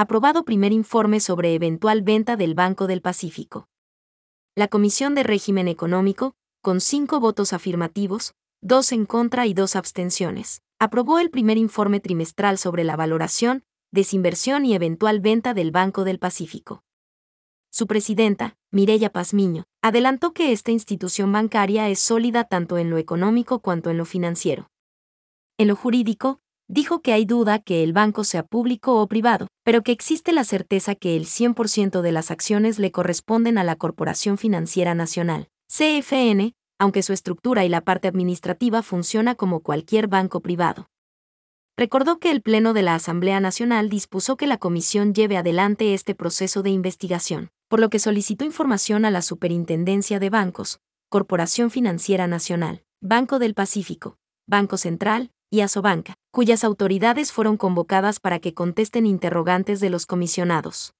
aprobado primer informe sobre eventual venta del Banco del Pacífico. La Comisión de Régimen Económico, con cinco votos afirmativos, dos en contra y dos abstenciones, aprobó el primer informe trimestral sobre la valoración, desinversión y eventual venta del Banco del Pacífico. Su presidenta, Mireya Pazmiño, adelantó que esta institución bancaria es sólida tanto en lo económico cuanto en lo financiero. En lo jurídico, dijo que hay duda que el banco sea público o privado, pero que existe la certeza que el 100% de las acciones le corresponden a la Corporación Financiera Nacional, CFN, aunque su estructura y la parte administrativa funciona como cualquier banco privado. Recordó que el Pleno de la Asamblea Nacional dispuso que la Comisión lleve adelante este proceso de investigación, por lo que solicitó información a la Superintendencia de Bancos, Corporación Financiera Nacional, Banco del Pacífico, Banco Central y Asobanca, cuyas autoridades fueron convocadas para que contesten interrogantes de los comisionados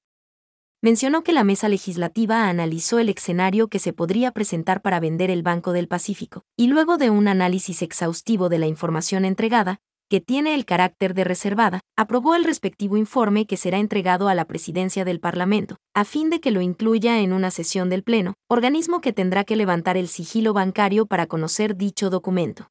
mencionó que la mesa legislativa analizó el escenario que se podría presentar para vender el Banco del Pacífico, y luego de un análisis exhaustivo de la información entregada, que tiene el carácter de reservada, aprobó el respectivo informe que será entregado a la presidencia del Parlamento, a fin de que lo incluya en una sesión del Pleno, organismo que tendrá que levantar el sigilo bancario para conocer dicho documento.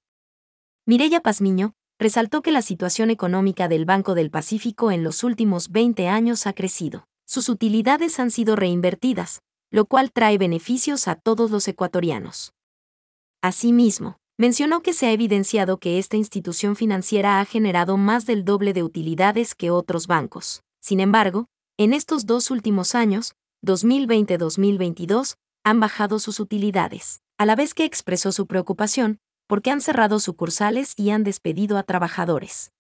Mireya Pazmiño resaltó que la situación económica del Banco del Pacífico en los últimos 20 años ha crecido sus utilidades han sido reinvertidas, lo cual trae beneficios a todos los ecuatorianos. Asimismo, mencionó que se ha evidenciado que esta institución financiera ha generado más del doble de utilidades que otros bancos. Sin embargo, en estos dos últimos años, 2020-2022, han bajado sus utilidades, a la vez que expresó su preocupación porque han cerrado sucursales y han despedido a trabajadores.